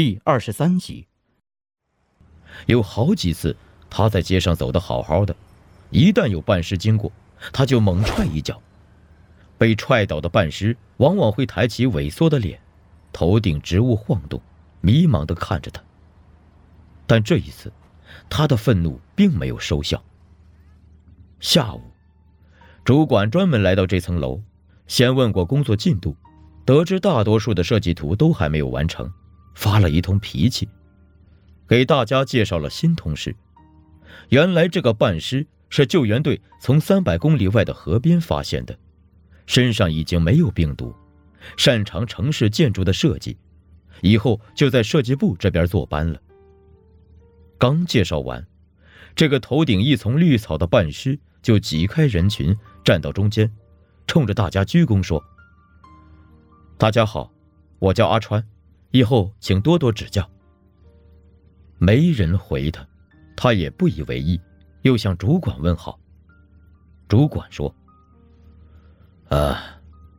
第二十三集。有好几次，他在街上走得好好的，一旦有半尸经过，他就猛踹一脚。被踹倒的半尸往往会抬起萎缩的脸，头顶植物晃动，迷茫地看着他。但这一次，他的愤怒并没有收效。下午，主管专门来到这层楼，先问过工作进度，得知大多数的设计图都还没有完成，发了一通脾气，给大家介绍了新同事。原来这个半尸是救援队从三百公里外的河边发现的。身上已经没有病毒，擅长城市建筑的设计，以后就在设计部这边坐班了。刚介绍完，这个头顶一丛绿草的半尸就挤开人群，站到中间，冲着大家鞠躬说：“大家好，我叫阿川，以后请多多指教。”没人回他，他也不以为意，又向主管问好。主管说。啊，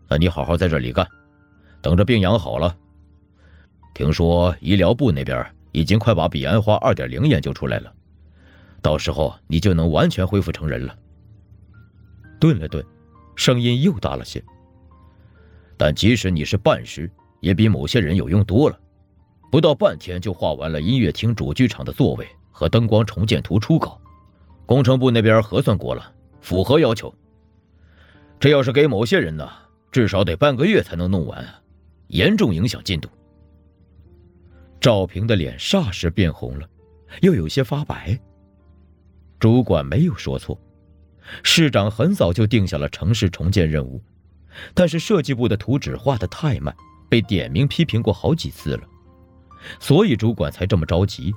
那你好好在这里干，等着病养好了。听说医疗部那边已经快把彼岸花二点零研究出来了，到时候你就能完全恢复成人了。顿了顿，声音又大了些。但即使你是半尸，也比某些人有用多了。不到半天就画完了音乐厅主剧场的座位和灯光重建图初稿，工程部那边核算过了，符合要求。这要是给某些人呢，至少得半个月才能弄完，严重影响进度。赵平的脸霎时变红了，又有些发白。主管没有说错，市长很早就定下了城市重建任务，但是设计部的图纸画得太慢，被点名批评过好几次了，所以主管才这么着急，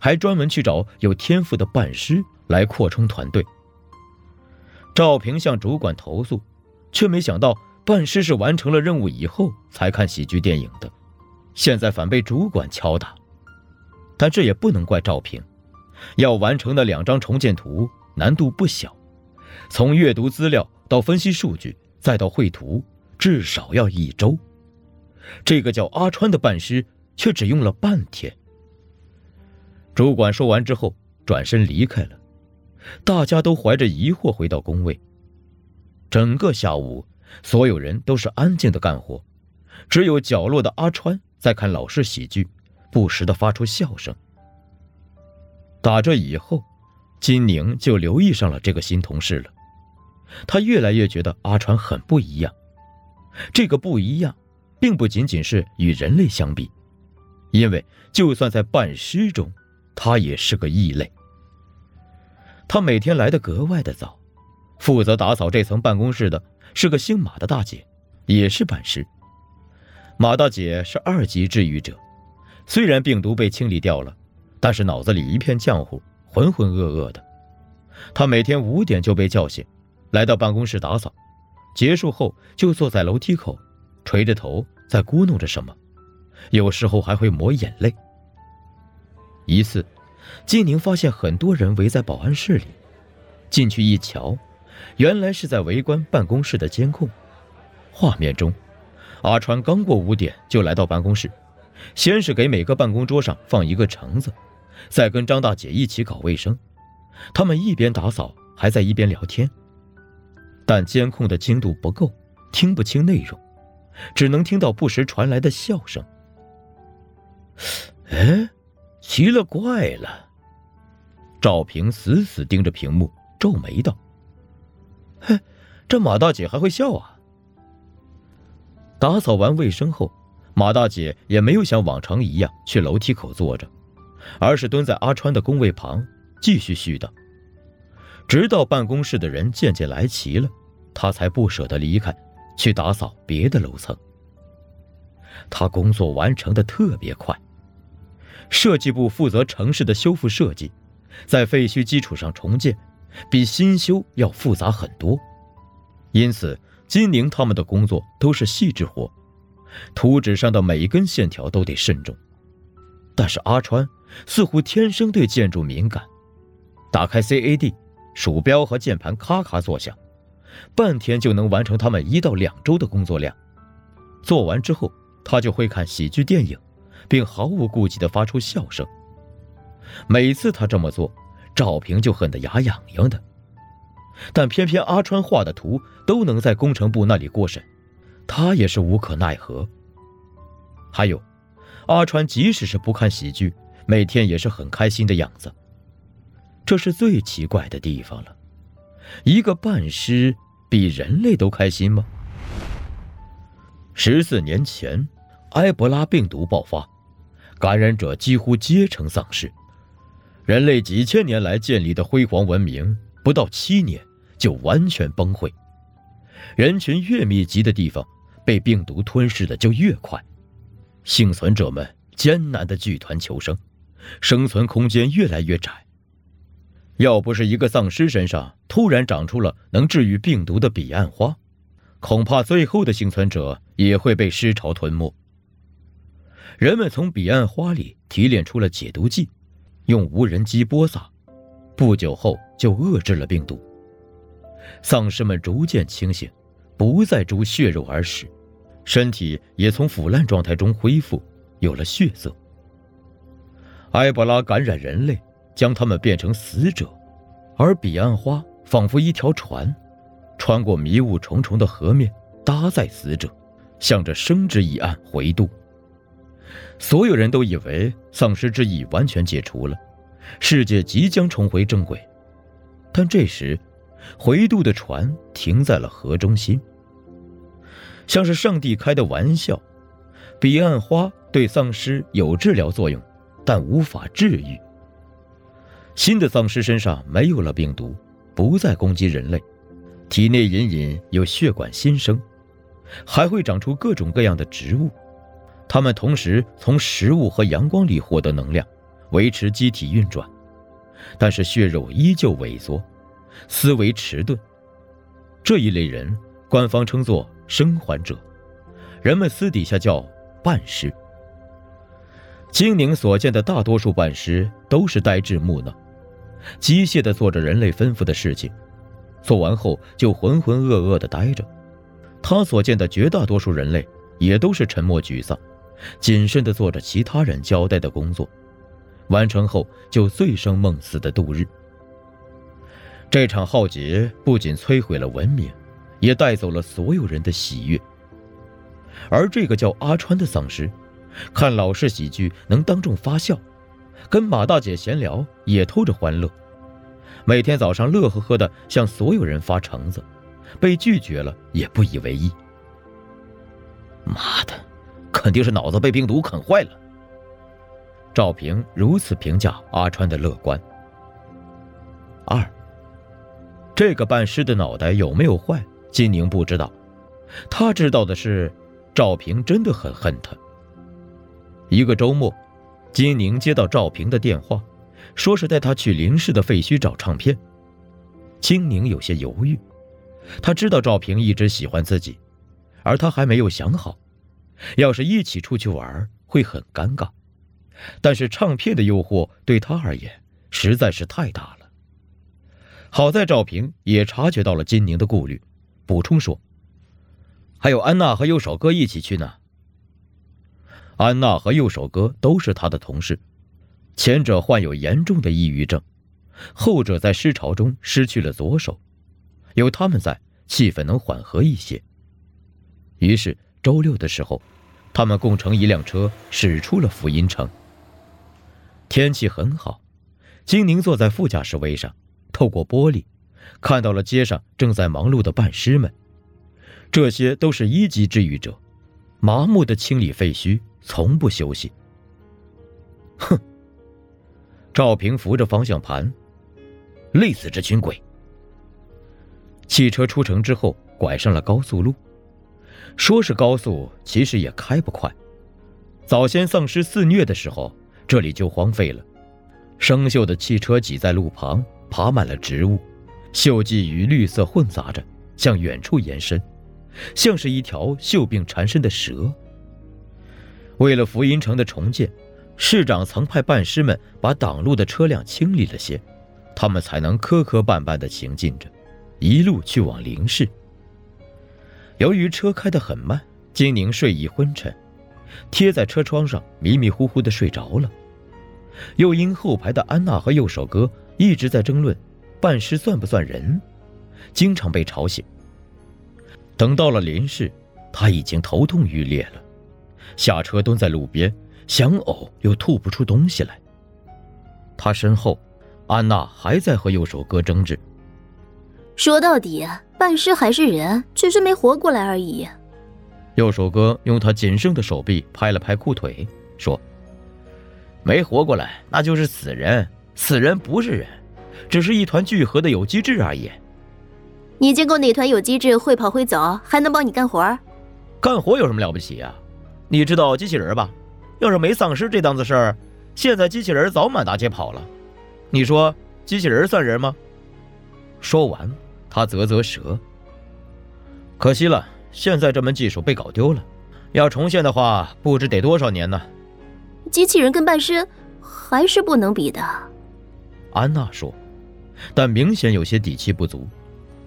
还专门去找有天赋的办师来扩充团队。赵平向主管投诉，却没想到办师是完成了任务以后才看喜剧电影的，现在反被主管敲打。但这也不能怪赵平，要完成的两张重建图难度不小，从阅读资料到分析数据再到绘图，至少要一周。这个叫阿川的办事却只用了半天。主管说完之后，转身离开了。大家都怀着疑惑回到工位。整个下午，所有人都是安静的干活，只有角落的阿川在看老式喜剧，不时的发出笑声。打这以后，金宁就留意上了这个新同事了。他越来越觉得阿川很不一样。这个不一样，并不仅仅是与人类相比，因为就算在半尸中，他也是个异类。他每天来的格外的早，负责打扫这层办公室的是个姓马的大姐，也是半尸。马大姐是二级治愈者，虽然病毒被清理掉了，但是脑子里一片浆糊，浑浑噩噩的。她每天五点就被叫醒，来到办公室打扫，结束后就坐在楼梯口，垂着头在咕哝着什么，有时候还会抹眼泪。一次。金宁发现很多人围在保安室里，进去一瞧，原来是在围观办公室的监控。画面中，阿川刚过五点就来到办公室，先是给每个办公桌上放一个橙子，再跟张大姐一起搞卫生。他们一边打扫，还在一边聊天。但监控的精度不够，听不清内容，只能听到不时传来的笑声。哎。奇了怪了，赵平死死盯着屏幕，皱眉道：“嘿，这马大姐还会笑啊！”打扫完卫生后，马大姐也没有像往常一样去楼梯口坐着，而是蹲在阿川的工位旁继续絮叨，直到办公室的人渐渐来齐了，她才不舍得离开，去打扫别的楼层。他工作完成的特别快。设计部负责城市的修复设计，在废墟基础上重建，比新修要复杂很多。因此，金宁他们的工作都是细致活，图纸上的每一根线条都得慎重。但是阿川似乎天生对建筑敏感，打开 CAD，鼠标和键盘咔咔作响，半天就能完成他们一到两周的工作量。做完之后，他就会看喜剧电影。并毫无顾忌地发出笑声。每次他这么做，赵平就恨得牙痒痒的。但偏偏阿川画的图都能在工程部那里过审，他也是无可奈何。还有，阿川即使是不看喜剧，每天也是很开心的样子。这是最奇怪的地方了，一个半尸比人类都开心吗？十四年前，埃博拉病毒爆发，感染者几乎皆成丧尸，人类几千年来建立的辉煌文明。不到七年就完全崩溃，人群越密集的地方，被病毒吞噬的就越快，幸存者们艰难的聚团求生，生存空间越来越窄。要不是一个丧尸身上突然长出了能治愈病毒的彼岸花，恐怕最后的幸存者也会被尸潮吞没。人们从彼岸花里提炼出了解毒剂，用无人机播撒。不久后就遏制了病毒。丧尸们逐渐清醒，不再逐血肉而食，身体也从腐烂状态中恢复，有了血色。埃博拉感染人类，将他们变成死者，而彼岸花仿佛一条船，穿过迷雾重重的河面，搭载死者，向着生之彼岸回渡。所有人都以为丧尸之役完全解除了。世界即将重回正轨，但这时，回渡的船停在了河中心，像是上帝开的玩笑。彼岸花对丧尸有治疗作用，但无法治愈。新的丧尸身上没有了病毒，不再攻击人类，体内隐隐有血管新生，还会长出各种各样的植物。它们同时从食物和阳光里获得能量。维持机体运转，但是血肉依旧萎缩，思维迟钝。这一类人，官方称作生还者，人们私底下叫半尸。精灵所见的大多数半尸都是呆滞木讷，机械的做着人类吩咐的事情，做完后就浑浑噩噩的呆着。他所见的绝大多数人类也都是沉默沮丧，谨慎的做着其他人交代的工作。完成后就醉生梦死的度日。这场浩劫不仅摧毁了文明，也带走了所有人的喜悦。而这个叫阿川的丧尸，看老式喜剧能当众发笑，跟马大姐闲聊也偷着欢乐，每天早上乐呵呵的向所有人发橙子，被拒绝了也不以为意。妈的，肯定是脑子被病毒啃坏了。赵平如此评价阿川的乐观。二，这个半尸的脑袋有没有坏？金宁不知道，他知道的是，赵平真的很恨他。一个周末，金宁接到赵平的电话，说是带他去林氏的废墟找唱片。金宁有些犹豫，他知道赵平一直喜欢自己，而他还没有想好，要是一起出去玩会很尴尬。但是唱片的诱惑对他而言实在是太大了。好在赵平也察觉到了金宁的顾虑，补充说：“还有安娜和右手哥一起去呢。”安娜和右手哥都是他的同事，前者患有严重的抑郁症，后者在失潮中失去了左手，有他们在，气氛能缓和一些。于是周六的时候，他们共乘一辆车驶出了福音城。天气很好，金宁坐在副驾驶位上，透过玻璃，看到了街上正在忙碌的办尸们。这些都是一级治愈者，麻木的清理废墟，从不休息。哼！赵平扶着方向盘，累死这群鬼。汽车出城之后，拐上了高速路。说是高速，其实也开不快。早先丧尸肆虐的时候。这里就荒废了，生锈的汽车挤在路旁，爬满了植物，锈迹与绿色混杂着，向远处延伸，像是一条锈病缠身的蛇。为了福音城的重建，市长曾派办事们把挡路的车辆清理了些，他们才能磕磕绊绊地行进着，一路去往灵市。由于车开得很慢，金宁睡意昏沉，贴在车窗上，迷迷糊糊的睡着了。又因后排的安娜和右手哥一直在争论，办事算不算人，经常被吵醒。等到了林氏，他已经头痛欲裂了，下车蹲在路边，想呕又吐不出东西来。他身后，安娜还在和右手哥争执。说到底，半尸还是人，只是没活过来而已。右手哥用他仅剩的手臂拍了拍裤腿，说：“没活过来，那就是死人。死人不是人，只是一团聚合的有机质而已。你见过哪团有机质会跑会走，还能帮你干活？干活有什么了不起啊？你知道机器人吧？要是没丧尸这档子事儿，现在机器人早满大街跑了。你说机器人算人吗？”说完。他啧啧舌，可惜了，现在这门技术被搞丢了，要重现的话，不知得多少年呢。机器人跟半身还是不能比的，安娜说，但明显有些底气不足，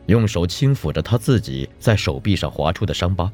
用手轻抚着她自己在手臂上划出的伤疤，